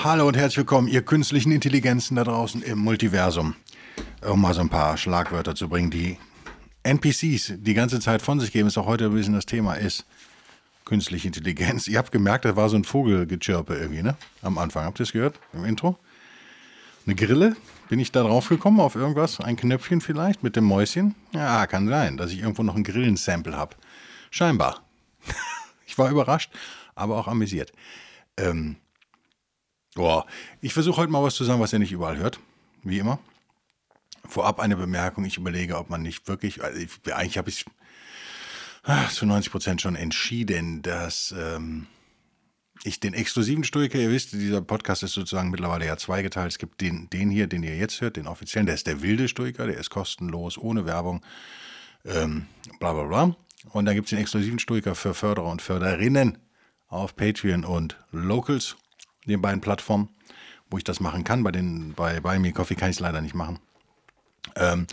Hallo und herzlich willkommen, ihr künstlichen Intelligenzen da draußen im Multiversum. Um mal so ein paar Schlagwörter zu bringen, die NPCs die ganze Zeit von sich geben, ist auch heute ein bisschen das Thema, ist künstliche Intelligenz. Ihr habt gemerkt, da war so ein Vogelgechirpe irgendwie, ne? Am Anfang. Habt ihr es gehört? Im Intro? Eine Grille? Bin ich da drauf gekommen auf irgendwas? Ein Knöpfchen vielleicht mit dem Mäuschen? Ja, kann sein, dass ich irgendwo noch ein Grillensample habe. Scheinbar. ich war überrascht, aber auch amüsiert. Ähm, Boah, ich versuche heute mal was zu sagen, was ihr nicht überall hört. Wie immer. Vorab eine Bemerkung. Ich überlege, ob man nicht wirklich, also ich, eigentlich habe ich zu 90 Prozent schon entschieden, dass ähm, ich den exklusiven Stoiker, ihr wisst, dieser Podcast ist sozusagen mittlerweile ja zweigeteilt. Es gibt den, den hier, den ihr jetzt hört, den offiziellen, der ist der wilde Stoiker, der ist kostenlos, ohne Werbung, ähm, bla bla bla. Und dann gibt es den exklusiven Stoiker für Förderer und Förderinnen auf Patreon und Locals den beiden Plattformen, wo ich das machen kann. Bei, den, bei, bei mir Coffee kann ich es leider nicht machen. Ähm,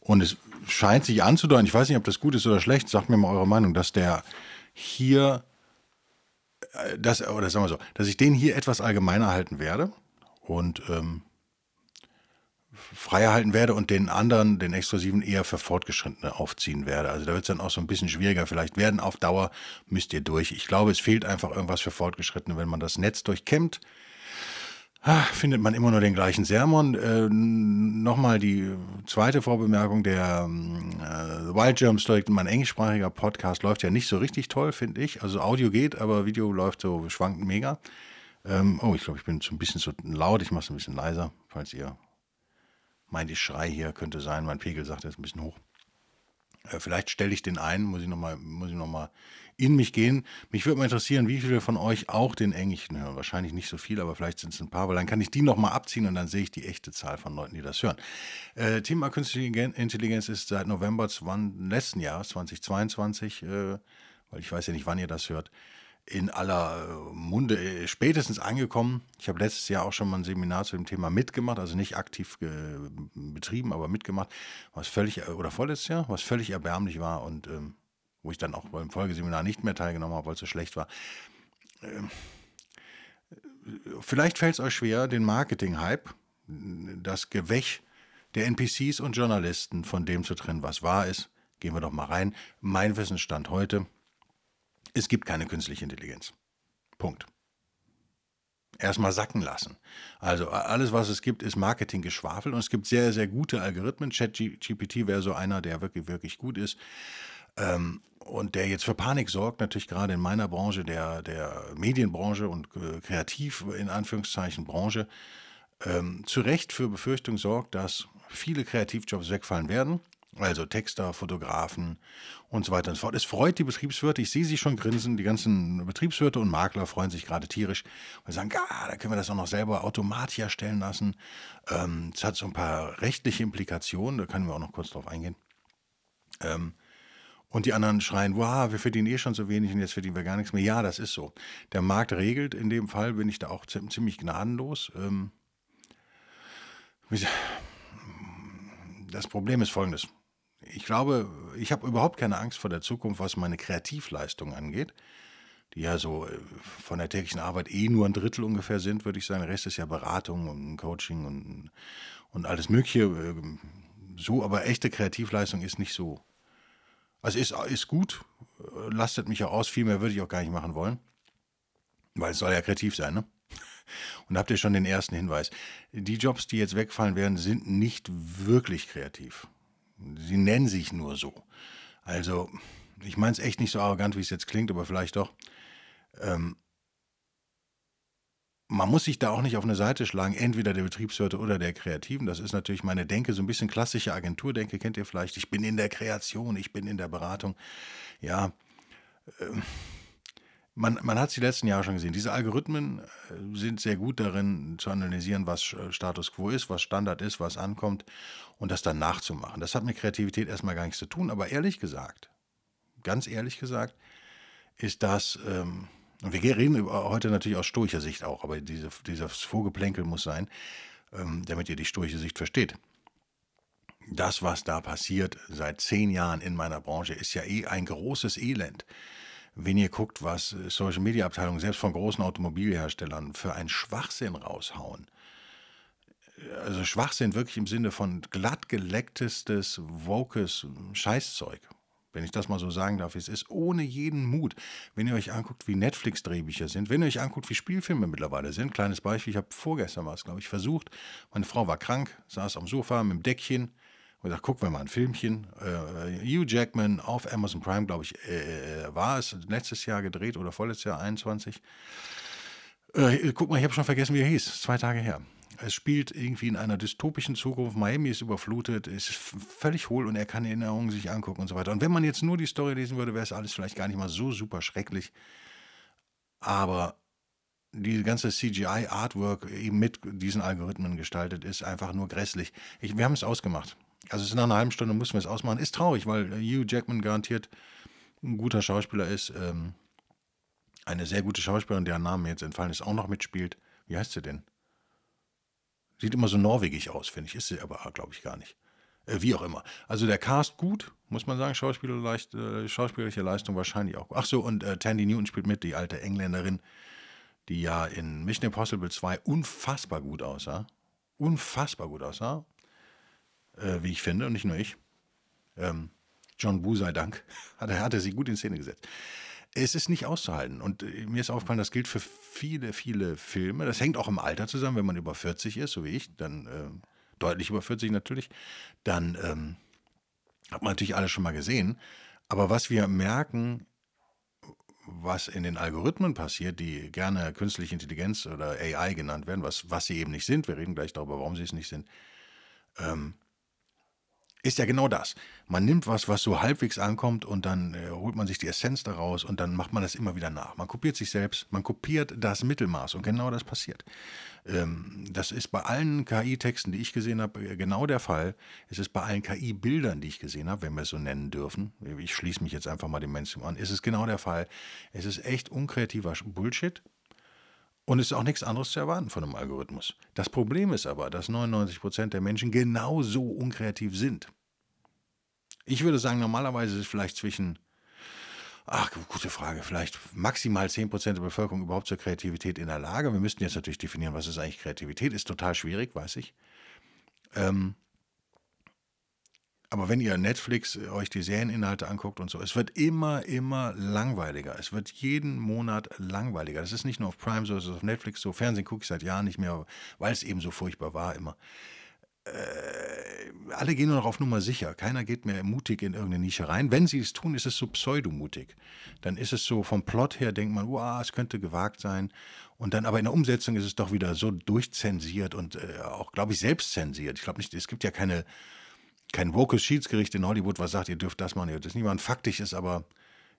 und es scheint sich anzudeuten, ich weiß nicht, ob das gut ist oder schlecht, sagt mir mal eure Meinung, dass der hier, äh, das, oder sagen wir so, dass ich den hier etwas allgemeiner halten werde und ähm, freier halten werde und den anderen, den exklusiven, eher für Fortgeschrittene aufziehen werde. Also da wird es dann auch so ein bisschen schwieriger vielleicht werden. Auf Dauer müsst ihr durch. Ich glaube, es fehlt einfach irgendwas für Fortgeschrittene, wenn man das Netz durchkämmt. Ah, findet man immer nur den gleichen Sermon. Äh, Nochmal die zweite Vorbemerkung, der äh, Wild Germ Stoic, mein englischsprachiger Podcast, läuft ja nicht so richtig toll, finde ich. Also Audio geht, aber Video läuft so schwankend mega. Ähm, oh, ich glaube, ich bin so ein bisschen zu laut. Ich mache es ein bisschen leiser, falls ihr meint, ich schrei hier, könnte sein. Mein Pegel sagt, ist ein bisschen hoch. Äh, vielleicht stelle ich den ein, muss ich nochmal noch in mich gehen. Mich würde mal interessieren, wie viele von euch auch den Englischen hören. Wahrscheinlich nicht so viel, aber vielleicht sind es ein paar, weil dann kann ich die nochmal abziehen und dann sehe ich die echte Zahl von Leuten, die das hören. Äh, Thema Künstliche Intelligenz ist seit November letzten Jahres, 2022, äh, weil ich weiß ja nicht, wann ihr das hört, in aller äh, Munde äh, spätestens angekommen. Ich habe letztes Jahr auch schon mal ein Seminar zu dem Thema mitgemacht, also nicht aktiv betrieben, aber mitgemacht, was völlig, äh, oder vorletztes Jahr, was völlig erbärmlich war und ähm, wo ich dann auch beim Folgeseminar nicht mehr teilgenommen habe, weil es so schlecht war. Ähm, vielleicht fällt es euch schwer, den Marketing-Hype, das Gewäch der NPCs und Journalisten von dem zu trennen, was wahr ist. Gehen wir doch mal rein. Mein Wissensstand heute es gibt keine künstliche Intelligenz. Punkt. Erstmal sacken lassen. Also alles, was es gibt, ist Marketinggeschwafel und es gibt sehr, sehr gute Algorithmen. ChatGPT wäre so einer, der wirklich, wirklich gut ist. Ähm, und der jetzt für Panik sorgt, natürlich gerade in meiner Branche, der, der Medienbranche und äh, kreativ in Anführungszeichen Branche, ähm, zu Recht für Befürchtung sorgt, dass viele Kreativjobs wegfallen werden. Also Texter, Fotografen und so weiter und so fort. Es freut die Betriebswirte, ich sehe sie schon grinsen, die ganzen Betriebswirte und Makler freuen sich gerade tierisch und sagen, ah, da können wir das auch noch selber automatisch erstellen lassen. Ähm, es hat so ein paar rechtliche Implikationen, da können wir auch noch kurz drauf eingehen. Ähm, und die anderen schreien, wow, wir verdienen eh schon so wenig und jetzt verdienen wir gar nichts mehr. Ja, das ist so. Der Markt regelt, in dem Fall bin ich da auch ziemlich gnadenlos. Ähm, das Problem ist folgendes ich glaube, ich habe überhaupt keine Angst vor der Zukunft, was meine Kreativleistung angeht, die ja so äh, von der täglichen Arbeit eh nur ein Drittel ungefähr sind, würde ich sagen. Der Rest ist ja Beratung und Coaching und, und alles Mögliche. Ähm, so, aber echte Kreativleistung ist nicht so. Also ist, ist gut, äh, lastet mich auch aus, viel mehr würde ich auch gar nicht machen wollen, weil es soll ja kreativ sein, ne? Und habt ihr schon den ersten Hinweis. Die Jobs, die jetzt wegfallen werden, sind nicht wirklich kreativ. Sie nennen sich nur so. Also, ich meine es echt nicht so arrogant, wie es jetzt klingt, aber vielleicht doch. Ähm, man muss sich da auch nicht auf eine Seite schlagen, entweder der Betriebswirte oder der Kreativen. Das ist natürlich meine Denke, so ein bisschen klassische Agenturdenke, kennt ihr vielleicht. Ich bin in der Kreation, ich bin in der Beratung. Ja, ähm, man, man hat es die letzten Jahre schon gesehen. Diese Algorithmen äh, sind sehr gut darin zu analysieren, was äh, Status quo ist, was Standard ist, was ankommt und das dann nachzumachen. Das hat mit Kreativität erstmal gar nichts zu tun, aber ehrlich gesagt, ganz ehrlich gesagt, ist das, ähm, und wir reden heute natürlich aus stoischer Sicht auch, aber diese, dieses Vorgeplänkel muss sein, ähm, damit ihr die stoische Sicht versteht. Das, was da passiert seit zehn Jahren in meiner Branche, ist ja eh ein großes Elend wenn ihr guckt, was Social Media Abteilungen selbst von großen Automobilherstellern für einen Schwachsinn raushauen. Also Schwachsinn wirklich im Sinne von glatt gelecktestes, wokes Scheißzeug. Wenn ich das mal so sagen darf, es ist ohne jeden Mut. Wenn ihr euch anguckt, wie Netflix-Drehbücher sind, wenn ihr euch anguckt, wie Spielfilme mittlerweile sind, kleines Beispiel, ich habe vorgestern was, glaube ich, versucht, meine Frau war krank, saß am Sofa mit dem Deckchen, und gesagt, gucken wir mal ein Filmchen. Äh, Hugh Jackman auf Amazon Prime, glaube ich, äh, äh, war es letztes Jahr gedreht oder vorletztes Jahr 21. Äh, guck mal, ich habe schon vergessen, wie er hieß. Zwei Tage her. Es spielt irgendwie in einer dystopischen Zukunft. Miami ist überflutet, ist völlig hohl und er kann Erinnerungen sich angucken und so weiter. Und wenn man jetzt nur die Story lesen würde, wäre es alles vielleicht gar nicht mal so super schrecklich. Aber die ganze CGI-Artwork eben mit diesen Algorithmen gestaltet ist einfach nur grässlich. Ich, wir haben es ausgemacht. Also nach einer halben Stunde mussten wir es ausmachen. Ist traurig, weil Hugh Jackman garantiert ein guter Schauspieler ist. Ähm, eine sehr gute Schauspielerin, deren Name jetzt entfallen ist, auch noch mitspielt. Wie heißt sie denn? Sieht immer so norwegisch aus, finde ich. Ist sie aber, glaube ich, gar nicht. Äh, wie auch immer. Also der Cast gut, muss man sagen. Schauspielerleicht, äh, schauspielerische Leistung wahrscheinlich auch. Ach so, und äh, Tandy Newton spielt mit, die alte Engländerin, die ja in Mission Impossible 2 unfassbar gut aussah. Unfassbar gut aussah äh, wie ich finde, und nicht nur ich. Ähm, John Woo sei Dank, hat er, hat er sie gut in Szene gesetzt. Es ist nicht auszuhalten. Und äh, mir ist aufgefallen, das gilt für viele, viele Filme. Das hängt auch im Alter zusammen, wenn man über 40 ist, so wie ich, dann äh, deutlich über 40 natürlich, dann ähm, hat man natürlich alles schon mal gesehen. Aber was wir merken, was in den Algorithmen passiert, die gerne künstliche Intelligenz oder AI genannt werden, was, was sie eben nicht sind, wir reden gleich darüber, warum sie es nicht sind, ähm, ist ja genau das. Man nimmt was, was so halbwegs ankommt und dann äh, holt man sich die Essenz daraus und dann macht man das immer wieder nach. Man kopiert sich selbst, man kopiert das Mittelmaß und genau das passiert. Ähm, das ist bei allen KI-Texten, die ich gesehen habe, äh, genau der Fall. Es ist bei allen KI-Bildern, die ich gesehen habe, wenn wir es so nennen dürfen. Ich schließe mich jetzt einfach mal dem Mainstream an. Es ist genau der Fall. Es ist echt unkreativer Bullshit. Und es ist auch nichts anderes zu erwarten von einem Algorithmus. Das Problem ist aber, dass 99% der Menschen genauso unkreativ sind. Ich würde sagen, normalerweise ist es vielleicht zwischen, ach, gute Frage, vielleicht maximal 10% der Bevölkerung überhaupt zur Kreativität in der Lage. Wir müssten jetzt natürlich definieren, was ist eigentlich Kreativität. Ist total schwierig, weiß ich. Ähm, aber wenn ihr Netflix äh, euch die Serieninhalte anguckt und so, es wird immer, immer langweiliger. Es wird jeden Monat langweiliger. Das ist nicht nur auf Prime so, es ist auf Netflix so. Fernsehen gucke ich seit Jahren nicht mehr, weil es eben so furchtbar war immer. Äh, alle gehen nur noch auf Nummer sicher. Keiner geht mehr mutig in irgendeine Nische rein. Wenn sie es tun, ist es so pseudomutig. Dann ist es so, vom Plot her denkt man, wow, es könnte gewagt sein. Und dann aber in der Umsetzung ist es doch wieder so durchzensiert und äh, auch, glaube ich, selbst zensiert. Ich glaube nicht, es gibt ja keine kein wokes Schiedsgericht in Hollywood, was sagt, ihr dürft das machen, ihr dürft das nicht machen. Faktisch ist aber,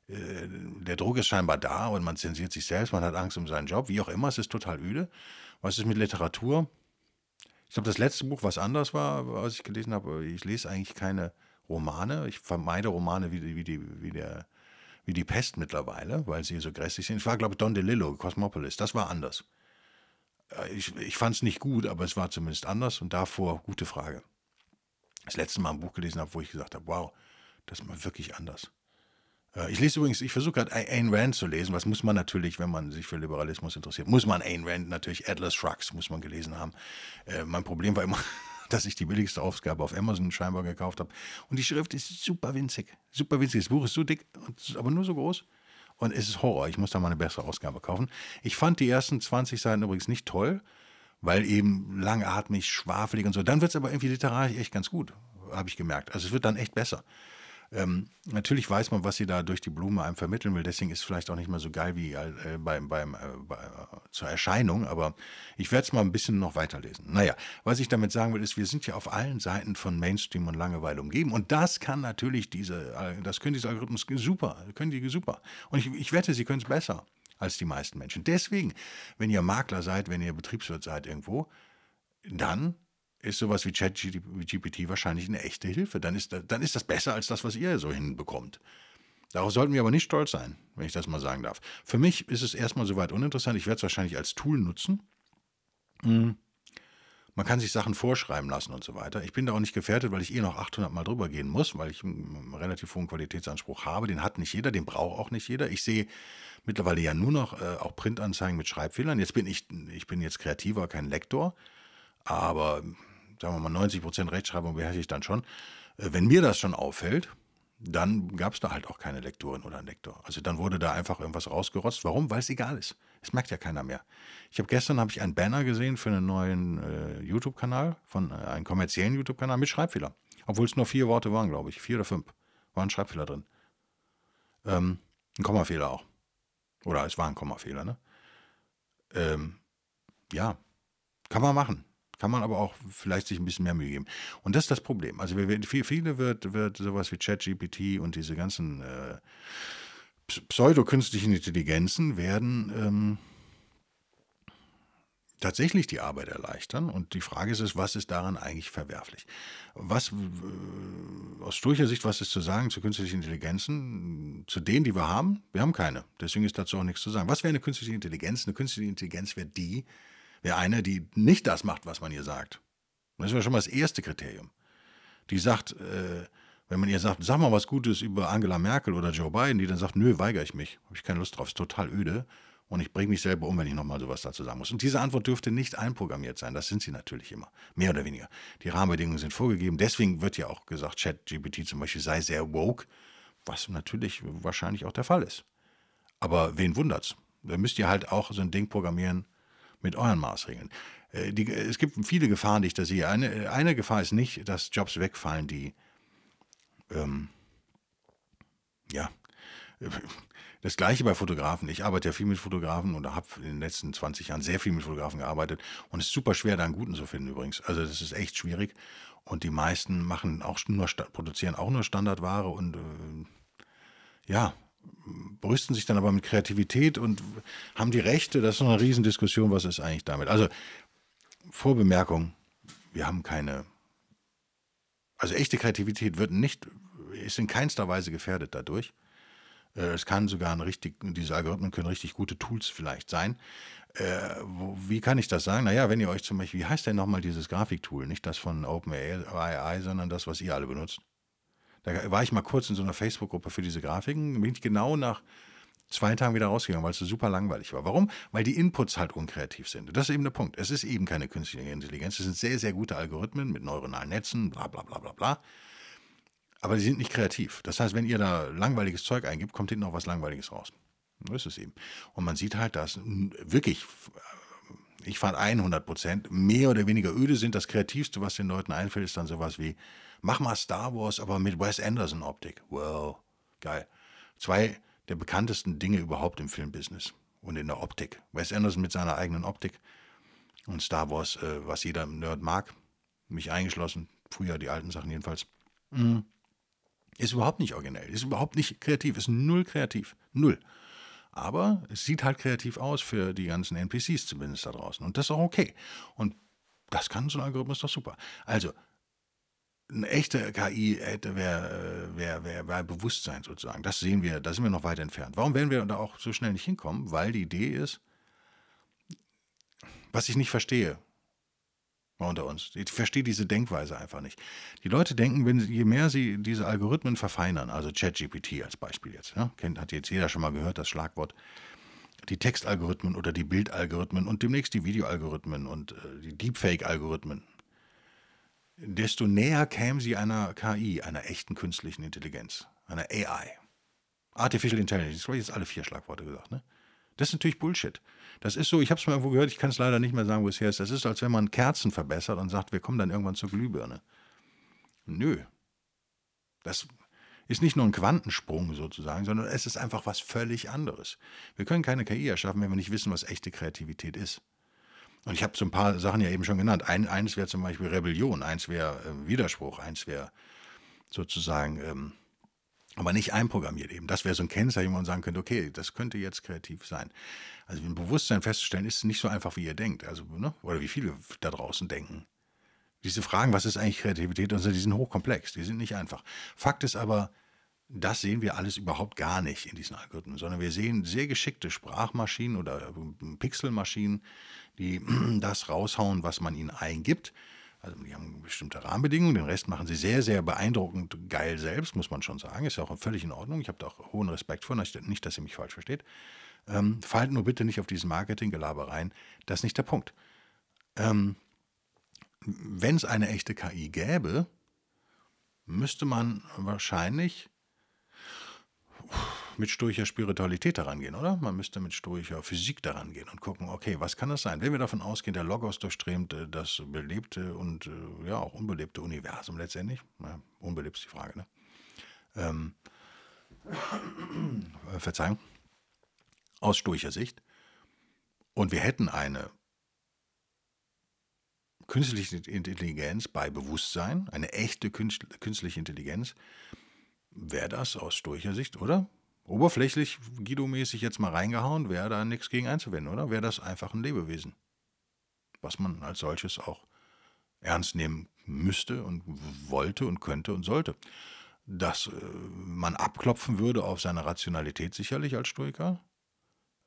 äh, der Druck ist scheinbar da und man zensiert sich selbst, man hat Angst um seinen Job, wie auch immer, es ist total öde. Was ist mit Literatur? Ich glaube, das letzte Buch, was anders war, was ich gelesen habe, ich lese eigentlich keine Romane. Ich vermeide Romane wie, die, wie, die, wie, der, wie die Pest mittlerweile, weil sie so grässlich sind. Ich war, glaube ich, Don DeLillo, Cosmopolis, das war anders. Äh, ich, ich fand es nicht gut, aber es war zumindest anders und davor, gute Frage das letzte Mal ein Buch gelesen habe, wo ich gesagt habe, wow, das ist mal wirklich anders. Äh, ich lese übrigens, ich versuche gerade Ayn Rand zu lesen. Was muss man natürlich, wenn man sich für Liberalismus interessiert, muss man Ayn Rand natürlich, Atlas Shrugs muss man gelesen haben. Äh, mein Problem war immer, dass ich die billigste Ausgabe auf Amazon scheinbar gekauft habe. Und die Schrift ist super winzig. Super winzig. Das Buch ist so dick, aber nur so groß. Und es ist Horror. Ich muss da mal eine bessere Ausgabe kaufen. Ich fand die ersten 20 Seiten übrigens nicht toll weil eben langatmig, schwafelig und so. Dann wird es aber irgendwie literarisch echt ganz gut, habe ich gemerkt. Also es wird dann echt besser. Ähm, natürlich weiß man, was sie da durch die Blume einem vermitteln will, deswegen ist es vielleicht auch nicht mehr so geil wie äh, beim, beim, äh, bei, äh, zur Erscheinung, aber ich werde es mal ein bisschen noch weiterlesen. Naja, was ich damit sagen will, ist, wir sind ja auf allen Seiten von Mainstream und Langeweile umgeben und das kann natürlich diese, äh, das können diese Algorithmen super, können die super. Und ich, ich wette, sie können es besser. Als die meisten Menschen. Deswegen, wenn ihr Makler seid, wenn ihr Betriebswirt seid irgendwo, dann ist sowas wie ChatGPT wahrscheinlich eine echte Hilfe. Dann ist, dann ist das besser als das, was ihr so hinbekommt. Darauf sollten wir aber nicht stolz sein, wenn ich das mal sagen darf. Für mich ist es erstmal soweit uninteressant. Ich werde es wahrscheinlich als Tool nutzen. Hm. Man kann sich Sachen vorschreiben lassen und so weiter. Ich bin da auch nicht gefährdet, weil ich eh noch 800 Mal drüber gehen muss, weil ich einen relativ hohen Qualitätsanspruch habe. Den hat nicht jeder, den braucht auch nicht jeder. Ich sehe mittlerweile ja nur noch äh, auch Printanzeigen mit Schreibfehlern. Jetzt bin ich, ich bin jetzt kreativer, kein Lektor, aber sagen wir mal 90 Prozent Rechtschreibung beherrsche ich dann schon. Äh, wenn mir das schon auffällt, dann gab es da halt auch keine Lektorin oder einen Lektor. Also dann wurde da einfach irgendwas rausgerotzt. Warum? Weil es egal ist. Es merkt ja keiner mehr. Ich habe gestern habe ich einen Banner gesehen für einen neuen äh, YouTube-Kanal, von äh, einem kommerziellen YouTube-Kanal mit Schreibfehler. Obwohl es nur vier Worte waren, glaube ich. Vier oder fünf. Waren Schreibfehler drin. Ähm, ein Kommafehler auch. Oder es war ein Kommafehler, ne? Ähm, ja, kann man machen. Kann man aber auch vielleicht sich ein bisschen mehr Mühe geben. Und das ist das Problem. Also für viele wird, wird sowas wie ChatGPT und diese ganzen äh, pseudokünstlichen Intelligenzen werden ähm, tatsächlich die Arbeit erleichtern. Und die Frage ist, was ist daran eigentlich verwerflich? Was, aus Stoicher Sicht, was ist zu sagen zu künstlichen Intelligenzen? Zu denen, die wir haben? Wir haben keine. Deswegen ist dazu auch nichts zu sagen. Was wäre eine künstliche Intelligenz? Eine künstliche Intelligenz wäre die, wäre eine, die nicht das macht, was man ihr sagt. Das wäre schon mal das erste Kriterium. Die sagt, äh, wenn man ihr sagt, sag mal was Gutes über Angela Merkel oder Joe Biden, die dann sagt, nö, weigere ich mich, habe ich keine Lust drauf, ist total öde und ich bringe mich selber um, wenn ich nochmal sowas dazu sagen muss. Und diese Antwort dürfte nicht einprogrammiert sein, das sind sie natürlich immer, mehr oder weniger. Die Rahmenbedingungen sind vorgegeben, deswegen wird ja auch gesagt, ChatGPT zum Beispiel sei sehr woke, was natürlich wahrscheinlich auch der Fall ist. Aber wen wundert's? Da müsst ihr halt auch so ein Ding programmieren, mit euren Maßregeln. Äh, die, es gibt viele Gefahren, die ich da sehe. Eine, eine Gefahr ist nicht, dass Jobs wegfallen, die ähm, ja, das gleiche bei Fotografen. Ich arbeite ja viel mit Fotografen und habe in den letzten 20 Jahren sehr viel mit Fotografen gearbeitet und es ist super schwer, da einen guten zu finden übrigens. Also das ist echt schwierig und die meisten machen auch nur produzieren auch nur Standardware und äh, ja, brüsten sich dann aber mit Kreativität und haben die Rechte. Das ist noch eine Riesendiskussion, was ist eigentlich damit. Also, Vorbemerkung, wir haben keine, also echte Kreativität wird nicht, ist in keinster Weise gefährdet dadurch. Äh, es kann sogar ein richtig, diese Algorithmen können richtig gute Tools vielleicht sein. Äh, wo, wie kann ich das sagen? Naja, wenn ihr euch zum Beispiel, wie heißt denn nochmal dieses Grafiktool? Nicht das von OpenAI, sondern das, was ihr alle benutzt. Da war ich mal kurz in so einer Facebook-Gruppe für diese Grafiken, bin ich genau nach zwei Tagen wieder rausgegangen, weil es so super langweilig war. Warum? Weil die Inputs halt unkreativ sind. Das ist eben der Punkt. Es ist eben keine künstliche Intelligenz. Es sind sehr, sehr gute Algorithmen mit neuronalen Netzen, bla bla bla bla bla. Aber die sind nicht kreativ. Das heißt, wenn ihr da langweiliges Zeug eingibt, kommt hinten noch was Langweiliges raus. So ist es eben. Und man sieht halt, dass wirklich, ich fand 100 Prozent, mehr oder weniger öde sind. Das Kreativste, was den Leuten einfällt, ist dann sowas wie, Mach mal Star Wars, aber mit Wes Anderson Optik. Wow, geil. Zwei der bekanntesten Dinge überhaupt im Filmbusiness und in der Optik. Wes Anderson mit seiner eigenen Optik und Star Wars, äh, was jeder Nerd mag, mich eingeschlossen, früher die alten Sachen jedenfalls, mhm. Ist überhaupt nicht originell, ist überhaupt nicht kreativ, ist null kreativ, null. Aber es sieht halt kreativ aus für die ganzen NPCs zumindest da draußen und das ist auch okay. Und das kann so ein Algorithmus doch super. Also eine echte KI hätte, wäre wär, wär, wär Bewusstsein sozusagen. Das sehen wir, da sind wir noch weit entfernt. Warum werden wir da auch so schnell nicht hinkommen? Weil die Idee ist, was ich nicht verstehe, unter uns. Ich verstehe diese Denkweise einfach nicht. Die Leute denken, wenn je mehr sie diese Algorithmen verfeinern, also ChatGPT als Beispiel jetzt, ja, kennt, hat jetzt jeder schon mal gehört, das Schlagwort, die Textalgorithmen oder die Bildalgorithmen und demnächst die Videoalgorithmen und äh, die Deepfake-Algorithmen desto näher kämen sie einer KI, einer echten künstlichen Intelligenz, einer AI. Artificial Intelligence, das habe ich jetzt alle vier Schlagworte gesagt, ne? Das ist natürlich Bullshit. Das ist so, ich habe es mal irgendwo gehört, ich kann es leider nicht mehr sagen, wo es her ist. Das ist, als wenn man Kerzen verbessert und sagt, wir kommen dann irgendwann zur Glühbirne. Nö. Das ist nicht nur ein Quantensprung sozusagen, sondern es ist einfach was völlig anderes. Wir können keine KI erschaffen, wenn wir nicht wissen, was echte Kreativität ist. Und ich habe so ein paar Sachen ja eben schon genannt. Ein, eins wäre zum Beispiel Rebellion, eins wäre äh, Widerspruch, eins wäre sozusagen ähm, aber nicht einprogrammiert eben. Das wäre so ein Kennzeichen, wo man sagen könnte, okay, das könnte jetzt kreativ sein. Also ein Bewusstsein festzustellen, ist nicht so einfach, wie ihr denkt. Also, ne? oder wie viele da draußen denken. Diese Fragen, was ist eigentlich Kreativität, also die sind hochkomplex, die sind nicht einfach. Fakt ist aber, das sehen wir alles überhaupt gar nicht in diesen Algorithmen, sondern wir sehen sehr geschickte Sprachmaschinen oder Pixelmaschinen, die das raushauen, was man ihnen eingibt. Also die haben bestimmte Rahmenbedingungen, den Rest machen sie sehr, sehr beeindruckend geil selbst, muss man schon sagen. Ist ja auch völlig in Ordnung. Ich habe da auch hohen Respekt vor, nicht, dass ihr mich falsch versteht. Ähm, fallt nur bitte nicht auf diesen Marketinggelaber rein. Das ist nicht der Punkt. Ähm, Wenn es eine echte KI gäbe, müsste man wahrscheinlich mit stoischer Spiritualität daran gehen, oder? Man müsste mit stoischer Physik daran gehen und gucken, okay, was kann das sein? Wenn wir davon ausgehen, der Logos durchströmt äh, das belebte und äh, ja auch unbelebte Universum letztendlich, na, unbelebt ist die Frage, ne? Ähm, äh, Verzeihung, aus stoischer Sicht, und wir hätten eine künstliche Intelligenz bei Bewusstsein, eine echte künstliche Intelligenz, wäre das aus stoischer Sicht, oder? oberflächlich Guido-mäßig jetzt mal reingehauen, wäre da nichts gegen einzuwenden, oder? Wäre das einfach ein Lebewesen. Was man als solches auch ernst nehmen müsste und wollte und könnte und sollte. Dass äh, man abklopfen würde auf seine Rationalität sicherlich als Stoiker.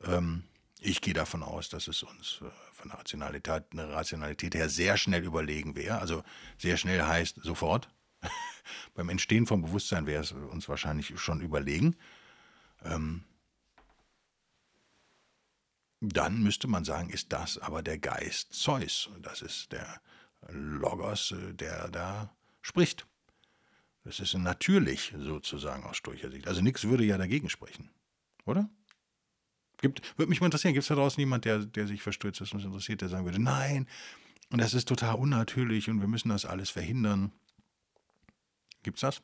Ähm, ich gehe davon aus, dass es uns äh, von der Rationalität, Rationalität her sehr schnell überlegen wäre. Also sehr schnell heißt sofort. Beim Entstehen vom Bewusstsein wäre es uns wahrscheinlich schon überlegen. Ähm, dann müsste man sagen, ist das aber der Geist Zeus. Das ist der Logos, äh, der da spricht. Das ist natürlich sozusagen aus stoischer Sicht. Also nichts würde ja dagegen sprechen, oder? Gibt, würde mich mal interessieren, gibt es da draußen jemand, der, der sich für Stoizismus interessiert, der sagen würde, nein, und das ist total unnatürlich und wir müssen das alles verhindern. Gibt's das?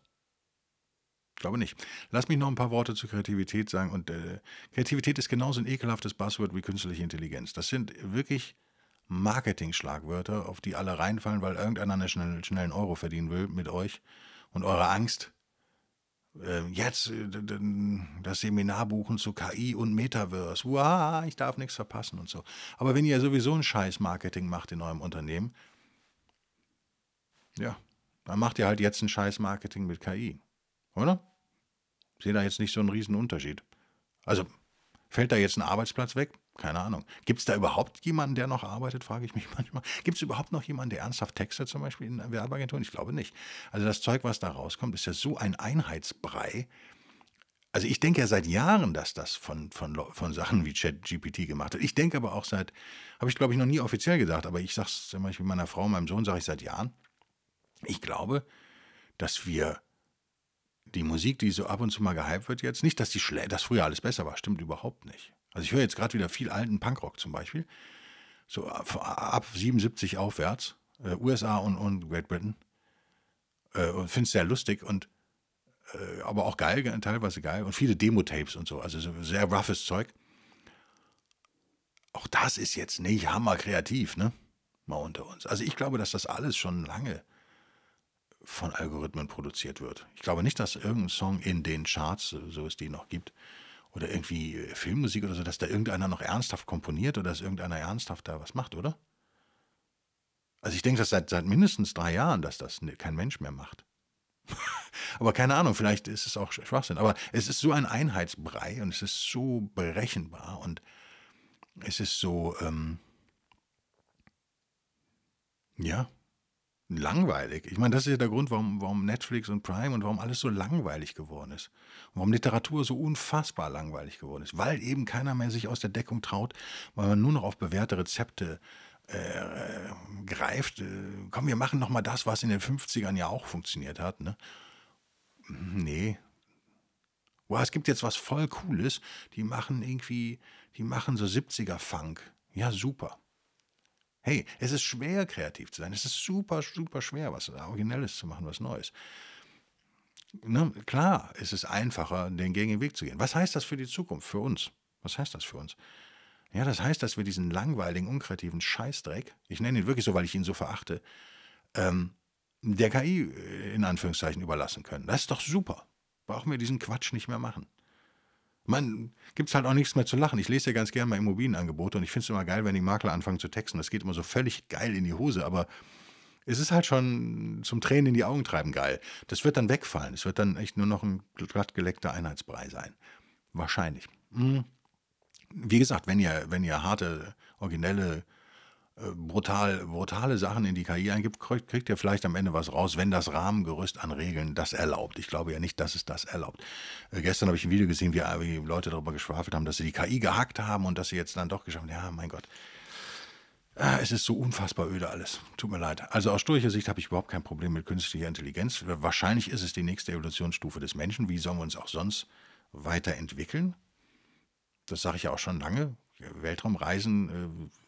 glaube nicht. Lass mich noch ein paar Worte zur Kreativität sagen. Und äh, Kreativität ist genauso ein ekelhaftes Buzzword wie künstliche Intelligenz. Das sind wirklich Marketing-Schlagwörter, auf die alle reinfallen, weil irgendeiner einen schnell, schnellen Euro verdienen will mit euch und eurer Angst. Äh, jetzt äh, das Seminar buchen zu KI und Metaverse. Wow, ich darf nichts verpassen und so. Aber wenn ihr sowieso ein scheiß Marketing macht in eurem Unternehmen, ja, dann macht ihr halt jetzt ein scheiß Marketing mit KI. Oder? sehe da jetzt nicht so einen riesen Unterschied. Also fällt da jetzt ein Arbeitsplatz weg? Keine Ahnung. Gibt es da überhaupt jemanden, der noch arbeitet, frage ich mich manchmal. Gibt es überhaupt noch jemanden, der ernsthaft textet, zum Beispiel in Werbeagenturen? Ich glaube nicht. Also das Zeug, was da rauskommt, ist ja so ein Einheitsbrei. Also ich denke ja seit Jahren, dass das von, von, von Sachen wie ChatGPT gemacht wird. Ich denke aber auch seit, habe ich glaube ich noch nie offiziell gesagt, aber ich sage es zum Beispiel meiner Frau, meinem Sohn, sage ich seit Jahren. Ich glaube, dass wir die Musik, die so ab und zu mal gehypt wird jetzt, nicht, dass die schlä dass früher alles besser war, stimmt überhaupt nicht. Also ich höre jetzt gerade wieder viel alten Punkrock zum Beispiel, so ab, ab 77 aufwärts, äh, USA und, und Great Britain, äh, und finde es sehr lustig und äh, aber auch geil, teilweise geil und viele Demo-Tapes und so, also so sehr roughes Zeug. Auch das ist jetzt nicht hammer kreativ, ne? Mal unter uns. Also ich glaube, dass das alles schon lange von Algorithmen produziert wird. Ich glaube nicht, dass irgendein Song in den Charts, so es die noch gibt, oder irgendwie Filmmusik oder so, dass da irgendeiner noch ernsthaft komponiert oder dass irgendeiner ernsthaft da was macht, oder? Also ich denke, dass seit, seit mindestens drei Jahren, dass das kein Mensch mehr macht. Aber keine Ahnung, vielleicht ist es auch Schwachsinn. Aber es ist so ein Einheitsbrei und es ist so berechenbar und es ist so, ähm, ja, langweilig. Ich meine, das ist ja der Grund, warum, warum Netflix und Prime und warum alles so langweilig geworden ist. Warum Literatur so unfassbar langweilig geworden ist. Weil eben keiner mehr sich aus der Deckung traut, weil man nur noch auf bewährte Rezepte äh, greift. Äh, komm, wir machen nochmal das, was in den 50ern ja auch funktioniert hat. Ne? Nee. Boah, es gibt jetzt was voll Cooles. Die machen irgendwie, die machen so 70er-Funk. Ja, super. Hey, es ist schwer, kreativ zu sein. Es ist super, super schwer, was Originelles zu machen, was Neues. Ne? Klar, es ist einfacher, den gängigen Weg zu gehen. Was heißt das für die Zukunft, für uns? Was heißt das für uns? Ja, das heißt, dass wir diesen langweiligen, unkreativen Scheißdreck, ich nenne ihn wirklich so, weil ich ihn so verachte, ähm, der KI äh, in Anführungszeichen überlassen können. Das ist doch super. brauchen wir diesen Quatsch nicht mehr machen. Man gibt es halt auch nichts mehr zu lachen. Ich lese ja ganz gerne mal Immobilienangebote und ich finde es immer geil, wenn die Makler anfangen zu texten. Das geht immer so völlig geil in die Hose, aber es ist halt schon zum Tränen in die Augen treiben geil. Das wird dann wegfallen. Es wird dann echt nur noch ein glattgeleckter Einheitsbrei sein. Wahrscheinlich. Hm. Wie gesagt, wenn ihr, wenn ihr harte, originelle, brutal, brutale Sachen in die KI eingibt, kriegt ihr vielleicht am Ende was raus, wenn das Rahmengerüst an Regeln das erlaubt. Ich glaube ja nicht, dass es das erlaubt. Äh, gestern habe ich ein Video gesehen, wie, wie Leute darüber geschwafelt haben, dass sie die KI gehackt haben und dass sie jetzt dann doch geschafft haben. Ja, mein Gott. Ah, es ist so unfassbar öde alles. Tut mir leid. Also aus stoischer Sicht habe ich überhaupt kein Problem mit künstlicher Intelligenz. Wahrscheinlich ist es die nächste Evolutionsstufe des Menschen. Wie sollen wir uns auch sonst weiterentwickeln? Das sage ich ja auch schon lange. Weltraumreisen, äh,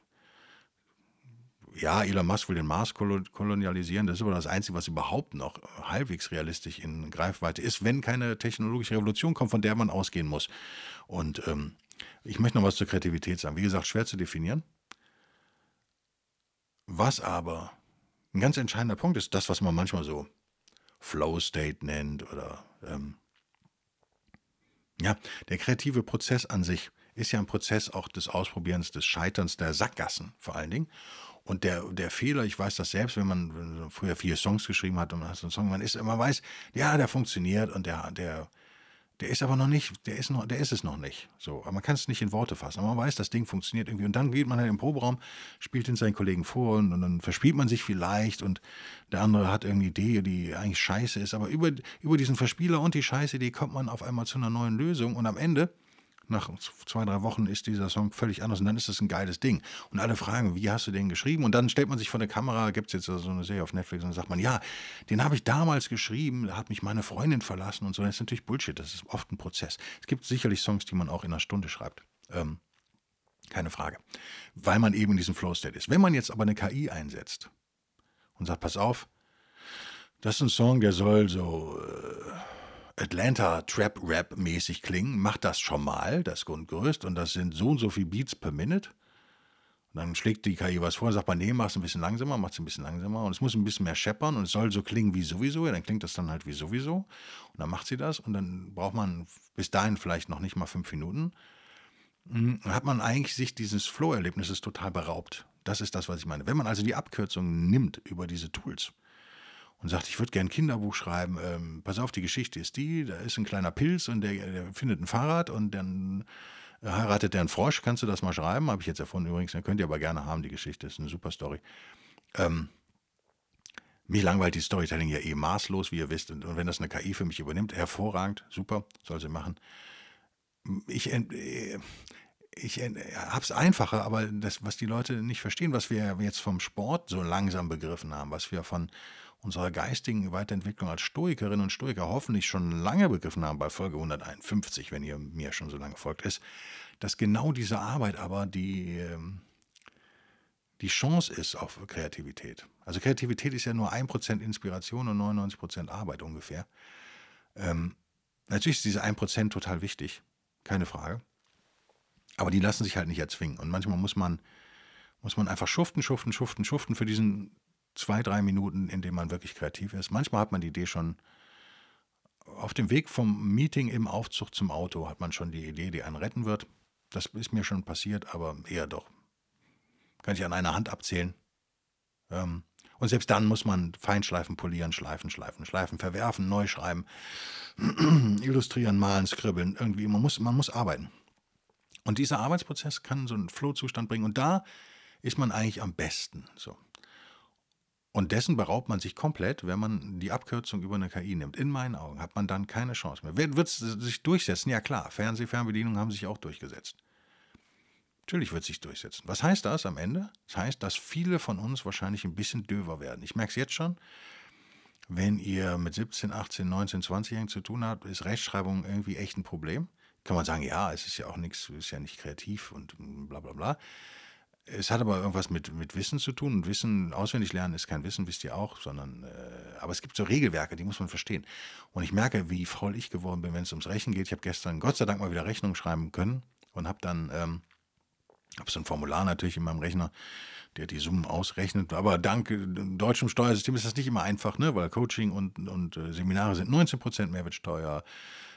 ja, Elon Musk will den Mars kolonialisieren. Das ist aber das Einzige, was überhaupt noch halbwegs realistisch in Greifweite ist, wenn keine technologische Revolution kommt, von der man ausgehen muss. Und ähm, ich möchte noch was zur Kreativität sagen. Wie gesagt, schwer zu definieren. Was aber ein ganz entscheidender Punkt ist, das, was man manchmal so Flow State nennt oder ähm, ja, der kreative Prozess an sich ist ja ein Prozess auch des Ausprobierens, des Scheiterns, der Sackgassen vor allen Dingen. Und der, der Fehler, ich weiß das selbst, wenn man, früher viele Songs geschrieben hat und man hat so einen Song, man ist, man weiß, ja, der funktioniert und der, der, der ist aber noch nicht, der ist noch, der ist es noch nicht. So, aber man kann es nicht in Worte fassen. Aber man weiß, das Ding funktioniert irgendwie. Und dann geht man halt im Proberaum, spielt den seinen Kollegen vor und, und dann verspielt man sich vielleicht und der andere hat irgendeine Idee, die eigentlich scheiße ist. Aber über, über diesen Verspieler und die scheiße Idee kommt man auf einmal zu einer neuen Lösung und am Ende nach zwei, drei Wochen ist dieser Song völlig anders und dann ist es ein geiles Ding. Und alle fragen, wie hast du den geschrieben? Und dann stellt man sich vor der Kamera, gibt es jetzt so eine Serie auf Netflix und dann sagt man, ja, den habe ich damals geschrieben, da hat mich meine Freundin verlassen und so. Das ist natürlich Bullshit, das ist oft ein Prozess. Es gibt sicherlich Songs, die man auch in einer Stunde schreibt. Ähm, keine Frage. Weil man eben in diesem Flow-State ist. Wenn man jetzt aber eine KI einsetzt und sagt, pass auf, das ist ein Song, der soll so... Äh, Atlanta Trap Rap mäßig klingen, macht das schon mal, das Grundgerüst, und das sind so und so viele Beats per Minute. Und dann schlägt die KI was vor, sagt man, nee, mach es ein bisschen langsamer, macht es ein bisschen langsamer und es muss ein bisschen mehr scheppern und es soll so klingen wie sowieso, ja, dann klingt das dann halt wie sowieso und dann macht sie das und dann braucht man bis dahin vielleicht noch nicht mal fünf Minuten. Dann hm, hat man eigentlich sich dieses Flow-Erlebnisses total beraubt. Das ist das, was ich meine. Wenn man also die Abkürzungen nimmt über diese Tools, und sagt, ich würde gerne ein Kinderbuch schreiben. Ähm, pass auf, die Geschichte ist die, da ist ein kleiner Pilz und der, der findet ein Fahrrad und dann heiratet der einen Frosch. Kannst du das mal schreiben? Habe ich jetzt erfunden übrigens. Dann könnt ihr aber gerne haben, die Geschichte ist eine super Story. Ähm, mich langweilt die Storytelling ja eh maßlos, wie ihr wisst. Und, wenn das eine KI für mich übernimmt, hervorragend, super, soll sie machen. Ich, äh, ich habe es einfacher, aber das, was die Leute nicht verstehen, was wir jetzt vom Sport so langsam begriffen haben, was wir von unserer geistigen Weiterentwicklung als Stoikerinnen und Stoiker hoffentlich schon lange begriffen haben, bei Folge 151, wenn ihr mir schon so lange folgt, ist, dass genau diese Arbeit aber die, ähm, die Chance ist auf Kreativität. Also Kreativität ist ja nur 1% Inspiration und 99% Arbeit ungefähr. Ähm, natürlich ist diese 1% total wichtig, keine Frage. Aber die lassen sich halt nicht erzwingen. Und manchmal muss man, muss man einfach schuften, schuften, schuften, schuften für diesen zwei, drei Minuten, in denen man wirklich kreativ ist. Manchmal hat man die Idee schon auf dem Weg vom Meeting im Aufzug zum Auto, hat man schon die Idee, die einen retten wird. Das ist mir schon passiert, aber eher doch. Kann ich an einer Hand abzählen. Ähm, und selbst dann muss man Feinschleifen polieren, schleifen, schleifen, schleifen, verwerfen, neu schreiben, illustrieren, malen, skribbeln. Irgendwie, man muss, man muss arbeiten. Und dieser Arbeitsprozess kann so einen Flow-Zustand bringen. Und da ist man eigentlich am besten. So. Und dessen beraubt man sich komplett, wenn man die Abkürzung über eine KI nimmt. In meinen Augen hat man dann keine Chance mehr. Wird es sich durchsetzen? Ja klar, Fernsehfernbedienungen haben sich auch durchgesetzt. Natürlich wird es sich durchsetzen. Was heißt das am Ende? Das heißt, dass viele von uns wahrscheinlich ein bisschen döver werden. Ich merke es jetzt schon. Wenn ihr mit 17, 18, 19, 20-Jährigen zu tun habt, ist Rechtschreibung irgendwie echt ein Problem. Kann man sagen, ja, es ist ja auch nichts, ist ja nicht kreativ und bla bla bla. Es hat aber irgendwas mit, mit Wissen zu tun. Und Wissen, auswendig lernen ist kein Wissen, wisst ihr auch, sondern, äh, aber es gibt so Regelwerke, die muss man verstehen. Und ich merke, wie faul ich geworden bin, wenn es ums Rechnen geht. Ich habe gestern Gott sei Dank mal wieder Rechnung schreiben können und habe dann ähm, habe so ein Formular natürlich in meinem Rechner, der die Summen ausrechnet. Aber dank äh, deutschem Steuersystem ist das nicht immer einfach, ne? weil Coaching und, und äh, Seminare sind 19% Mehrwertsteuer,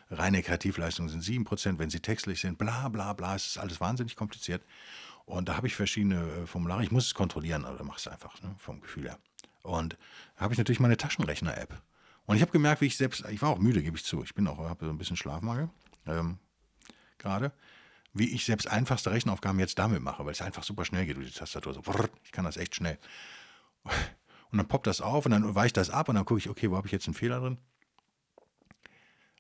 reine Kreativleistungen sind 7%, wenn sie textlich sind, bla bla bla. Es ist alles wahnsinnig kompliziert. Und da habe ich verschiedene äh, Formulare. Ich muss es kontrollieren, aber mach es einfach ne? vom Gefühl her. Und da habe ich natürlich meine Taschenrechner-App. Und ich habe gemerkt, wie ich selbst, ich war auch müde, gebe ich zu. Ich bin auch, habe so ein bisschen Schlafmangel ähm, gerade wie ich selbst einfachste Rechenaufgaben jetzt damit mache, weil es einfach super schnell geht durch die Tastatur. So, ich kann das echt schnell. Und dann poppt das auf und dann weicht das ab und dann gucke ich, okay, wo habe ich jetzt einen Fehler drin?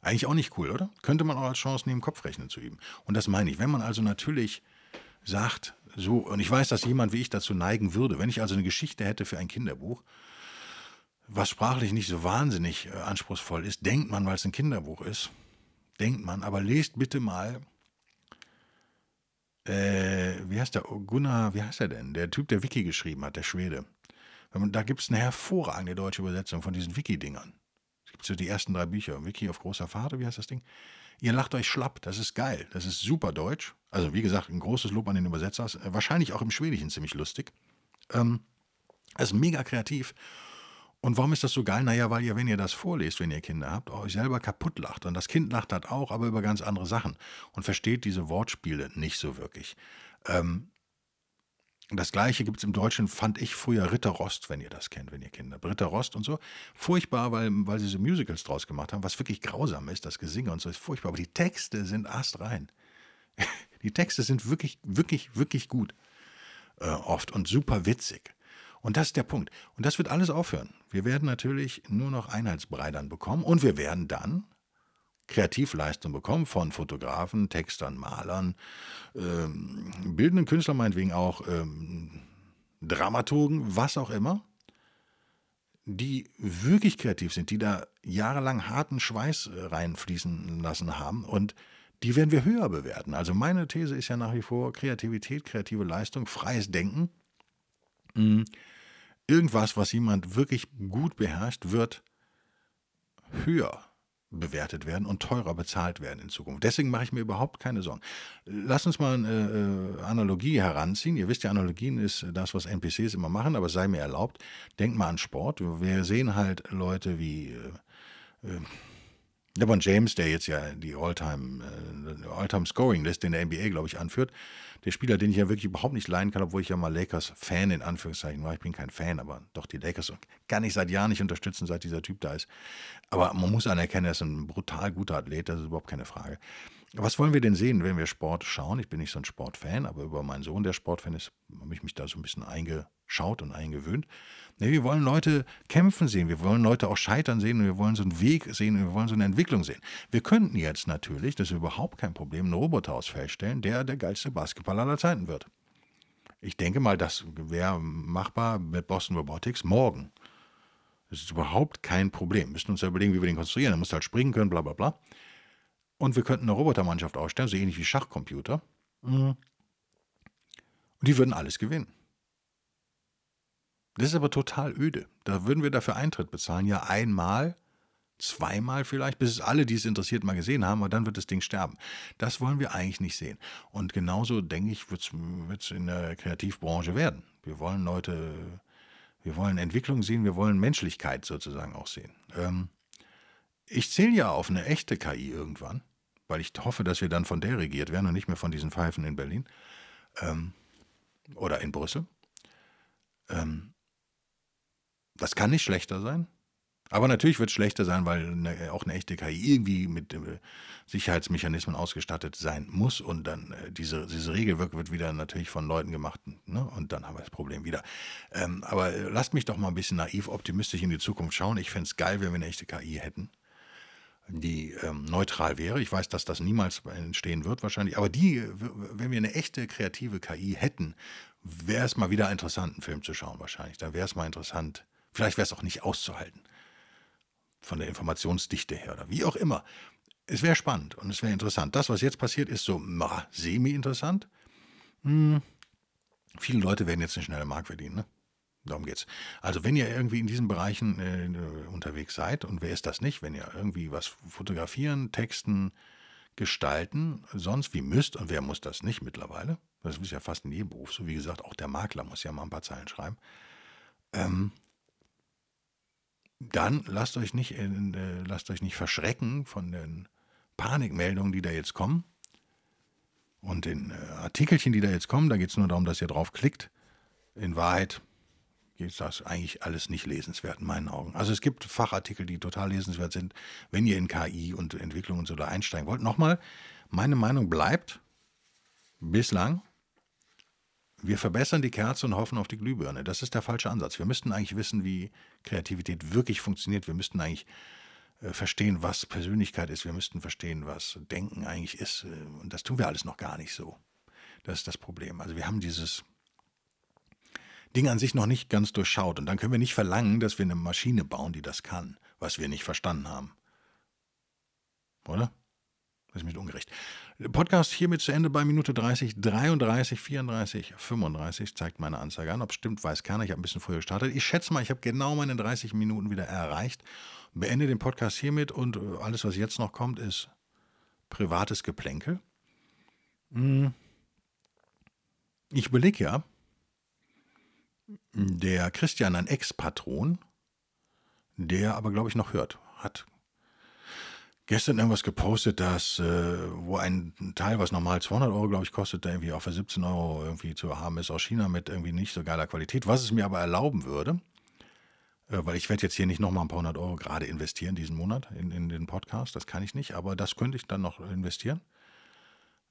Eigentlich auch nicht cool, oder? Könnte man auch als Chance nehmen, Kopfrechnen zu üben. Und das meine ich. Wenn man also natürlich sagt, so, und ich weiß, dass jemand wie ich dazu neigen würde, wenn ich also eine Geschichte hätte für ein Kinderbuch, was sprachlich nicht so wahnsinnig äh, anspruchsvoll ist, denkt man, weil es ein Kinderbuch ist, denkt man, aber lest bitte mal äh, wie heißt der, Gunnar, wie heißt er denn? Der Typ, der Wiki geschrieben hat, der Schwede. Da gibt es eine hervorragende deutsche Übersetzung von diesen Wiki-Dingern. Es gibt so die ersten drei Bücher. Wiki auf großer Fahrt, wie heißt das Ding? Ihr lacht euch schlapp, das ist geil. Das ist super deutsch. Also, wie gesagt, ein großes Lob an den Übersetzer. Äh, wahrscheinlich auch im Schwedischen ziemlich lustig. Ähm, ist mega kreativ. Und warum ist das so geil? Naja, weil ihr, wenn ihr das vorlest, wenn ihr Kinder habt, euch selber kaputt lacht. Und das Kind lacht halt auch, aber über ganz andere Sachen und versteht diese Wortspiele nicht so wirklich. Ähm, das gleiche gibt es im Deutschen, fand ich früher Ritter Rost, wenn ihr das kennt, wenn ihr Kinder. Ritter Rost und so. Furchtbar, weil, weil sie so Musicals draus gemacht haben, was wirklich grausam ist, das Gesinge und so ist furchtbar. Aber die Texte sind astrein. Die Texte sind wirklich, wirklich, wirklich gut. Äh, oft und super witzig. Und das ist der Punkt. Und das wird alles aufhören. Wir werden natürlich nur noch Einheitsbrei dann bekommen und wir werden dann Kreativleistung bekommen von Fotografen, Textern, Malern, ähm, bildenden Künstlern meinetwegen auch, ähm, Dramaturgen, was auch immer, die wirklich kreativ sind, die da jahrelang harten Schweiß äh, reinfließen lassen haben und die werden wir höher bewerten. Also meine These ist ja nach wie vor Kreativität, kreative Leistung, freies Denken. Mh, irgendwas, was jemand wirklich gut beherrscht, wird höher bewertet werden und teurer bezahlt werden in Zukunft. Deswegen mache ich mir überhaupt keine Sorgen. Lass uns mal eine äh, Analogie heranziehen. Ihr wisst ja, Analogien ist das, was NPCs immer machen, aber sei mir erlaubt. Denkt mal an Sport. Wir sehen halt Leute wie äh, äh LeBron James, der jetzt ja die All-Time äh, in der NBA, glaube ich, anführt, der Spieler, den ich ja wirklich überhaupt nicht leiden kann, obwohl ich ja mal Lakers-Fan in Anführungszeichen war. Ich bin kein Fan, aber doch die Lakers kann ich seit Jahren nicht unterstützen, seit dieser Typ da ist. Aber man muss anerkennen, er ist ein brutal guter Athlet, das ist überhaupt keine Frage. Was wollen wir denn sehen, wenn wir Sport schauen? Ich bin nicht so ein Sportfan, aber über meinen Sohn, der Sportfan ist, habe ich mich da so ein bisschen eingeschaut und eingewöhnt. Nee, wir wollen Leute kämpfen sehen, wir wollen Leute auch scheitern sehen wir wollen so einen Weg sehen wir wollen so eine Entwicklung sehen. Wir könnten jetzt natürlich, das ist überhaupt kein Problem, einen Roboter ausfeststellen, der der geilste Basketballer aller Zeiten wird. Ich denke mal, das wäre machbar mit Boston Robotics morgen. Das ist überhaupt kein Problem. Wir müssen uns ja überlegen, wie wir den konstruieren. Er muss halt springen können, bla bla bla. Und wir könnten eine Robotermannschaft ausstellen, so ähnlich wie Schachcomputer. Mhm. Und die würden alles gewinnen. Das ist aber total öde. Da würden wir dafür Eintritt bezahlen. Ja, einmal, zweimal vielleicht, bis es alle, die es interessiert, mal gesehen haben, aber dann wird das Ding sterben. Das wollen wir eigentlich nicht sehen. Und genauso, denke ich, wird es in der Kreativbranche werden. Wir wollen Leute, wir wollen Entwicklung sehen, wir wollen Menschlichkeit sozusagen auch sehen. Ähm, ich zähle ja auf eine echte KI irgendwann, weil ich hoffe, dass wir dann von der regiert werden und nicht mehr von diesen Pfeifen in Berlin ähm, oder in Brüssel. Ähm, das kann nicht schlechter sein. Aber natürlich wird es schlechter sein, weil eine, auch eine echte KI irgendwie mit äh, Sicherheitsmechanismen ausgestattet sein muss und dann äh, diese, diese Regelwerk wird wieder natürlich von Leuten gemacht ne? und dann haben wir das Problem wieder. Ähm, aber äh, lasst mich doch mal ein bisschen naiv optimistisch in die Zukunft schauen. Ich fände es geil, wenn wir eine echte KI hätten die ähm, neutral wäre. Ich weiß, dass das niemals entstehen wird wahrscheinlich, aber die, wenn wir eine echte kreative KI hätten, wäre es mal wieder interessant, einen Film zu schauen wahrscheinlich. Da wäre es mal interessant, vielleicht wäre es auch nicht auszuhalten von der Informationsdichte her oder wie auch immer. Es wäre spannend und es wäre interessant. Das, was jetzt passiert, ist so semi-interessant. Hm. Viele Leute werden jetzt eine schnelle Mark verdienen, ne? Darum geht's. Also wenn ihr irgendwie in diesen Bereichen äh, unterwegs seid, und wer ist das nicht, wenn ihr irgendwie was fotografieren, texten, gestalten, sonst wie müsst, und wer muss das nicht mittlerweile, Das ist ja fast in jedem Beruf. So wie gesagt, auch der Makler muss ja mal ein paar Zeilen schreiben. Ähm, dann lasst euch nicht, äh, lasst euch nicht verschrecken von den Panikmeldungen, die da jetzt kommen. Und den äh, Artikelchen, die da jetzt kommen, da geht es nur darum, dass ihr drauf klickt. In Wahrheit ist das eigentlich alles nicht lesenswert in meinen Augen. Also es gibt Fachartikel, die total lesenswert sind, wenn ihr in KI und Entwicklung und so da einsteigen wollt. Nochmal, meine Meinung bleibt bislang, wir verbessern die Kerze und hoffen auf die Glühbirne. Das ist der falsche Ansatz. Wir müssten eigentlich wissen, wie Kreativität wirklich funktioniert. Wir müssten eigentlich äh, verstehen, was Persönlichkeit ist. Wir müssten verstehen, was Denken eigentlich ist. Äh, und das tun wir alles noch gar nicht so. Das ist das Problem. Also wir haben dieses Ding an sich noch nicht ganz durchschaut. Und dann können wir nicht verlangen, dass wir eine Maschine bauen, die das kann, was wir nicht verstanden haben. Oder? Das ist mir ungerecht. Podcast hiermit zu Ende bei Minute 30, 33, 34, 35 zeigt meine Anzeige an. Ob stimmt, weiß keiner. Ich habe ein bisschen früher gestartet. Ich schätze mal, ich habe genau meine 30 Minuten wieder erreicht. Beende den Podcast hiermit und äh, alles, was jetzt noch kommt, ist privates Geplänkel. Hm. Ich überlege ja, der Christian, ein Ex-Patron, der aber, glaube ich, noch hört, hat gestern irgendwas gepostet, dass, äh, wo ein Teil, was normal 200 Euro, glaube ich, kostet, der irgendwie auch für 17 Euro irgendwie zu haben ist aus China mit irgendwie nicht so geiler Qualität, was es mir aber erlauben würde, äh, weil ich werde jetzt hier nicht nochmal ein paar hundert Euro gerade investieren diesen Monat in, in den Podcast, das kann ich nicht, aber das könnte ich dann noch investieren,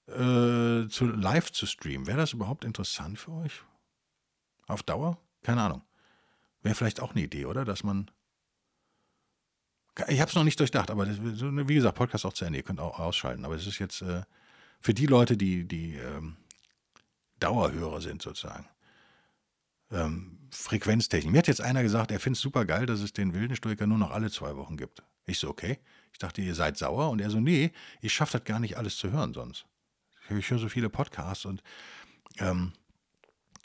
äh, zu live zu streamen. Wäre das überhaupt interessant für euch? Auf Dauer? Keine Ahnung. Wäre vielleicht auch eine Idee, oder? Dass man ich habe es noch nicht durchdacht, aber das, wie gesagt, Podcast auch zu Ende. Ihr könnt auch ausschalten. Aber es ist jetzt äh, für die Leute, die, die ähm, Dauerhörer sind, sozusagen. Ähm, Frequenztechnik. Mir hat jetzt einer gesagt, er findet es super geil, dass es den wilden Stoiker nur noch alle zwei Wochen gibt. Ich so, okay. Ich dachte, ihr seid sauer. Und er so, nee, ich schaffe das gar nicht alles zu hören sonst. Ich höre so viele Podcasts und ähm,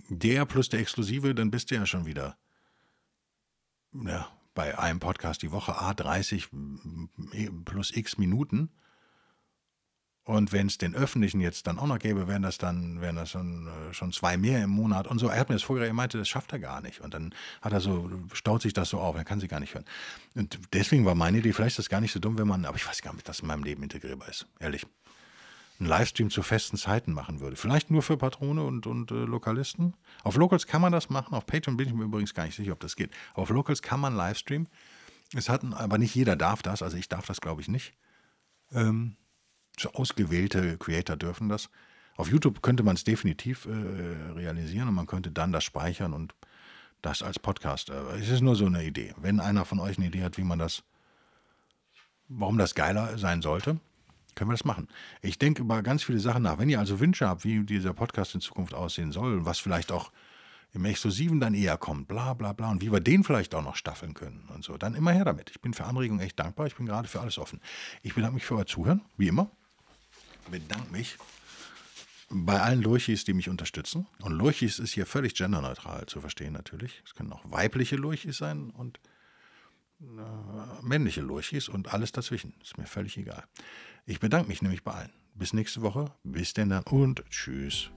der plus der Exklusive, dann bist du ja schon wieder ja, bei einem Podcast die Woche, A30 plus x Minuten. Und wenn es den öffentlichen jetzt dann auch noch gäbe, wären das dann, wären das schon, äh, schon zwei mehr im Monat und so. Er hat mir das vorher, er meinte, das schafft er gar nicht. Und dann hat er so, staut sich das so auf, er kann sie gar nicht hören. Und deswegen war meine Idee, vielleicht ist das gar nicht so dumm, wenn man, aber ich weiß gar nicht, ob das in meinem Leben integrierbar ist, ehrlich. Einen Livestream zu festen Zeiten machen würde. Vielleicht nur für Patrone und, und äh, Lokalisten. Auf Locals kann man das machen. Auf Patreon bin ich mir übrigens gar nicht sicher, ob das geht. Auf Locals kann man Livestream. Es hat, aber nicht jeder darf das. Also ich darf das, glaube ich, nicht. Ähm, so ausgewählte Creator dürfen das. Auf YouTube könnte man es definitiv äh, realisieren und man könnte dann das speichern und das als Podcast. Es ist nur so eine Idee. Wenn einer von euch eine Idee hat, wie man das, warum das geiler sein sollte, können wir das machen. Ich denke über ganz viele Sachen nach. Wenn ihr also Wünsche habt, wie dieser Podcast in Zukunft aussehen soll, was vielleicht auch im Exklusiven dann eher kommt, bla bla bla, und wie wir den vielleicht auch noch staffeln können und so, dann immer her damit. Ich bin für Anregungen echt dankbar. Ich bin gerade für alles offen. Ich bedanke mich für euer Zuhören, wie immer. Ich bedanke mich bei allen Lurchis, die mich unterstützen. Und Lurchis ist hier völlig genderneutral zu verstehen natürlich. Es können auch weibliche Lurchis sein und äh, männliche Lurchis und alles dazwischen. Ist mir völlig egal. Ich bedanke mich nämlich bei allen. Bis nächste Woche. Bis denn dann und tschüss.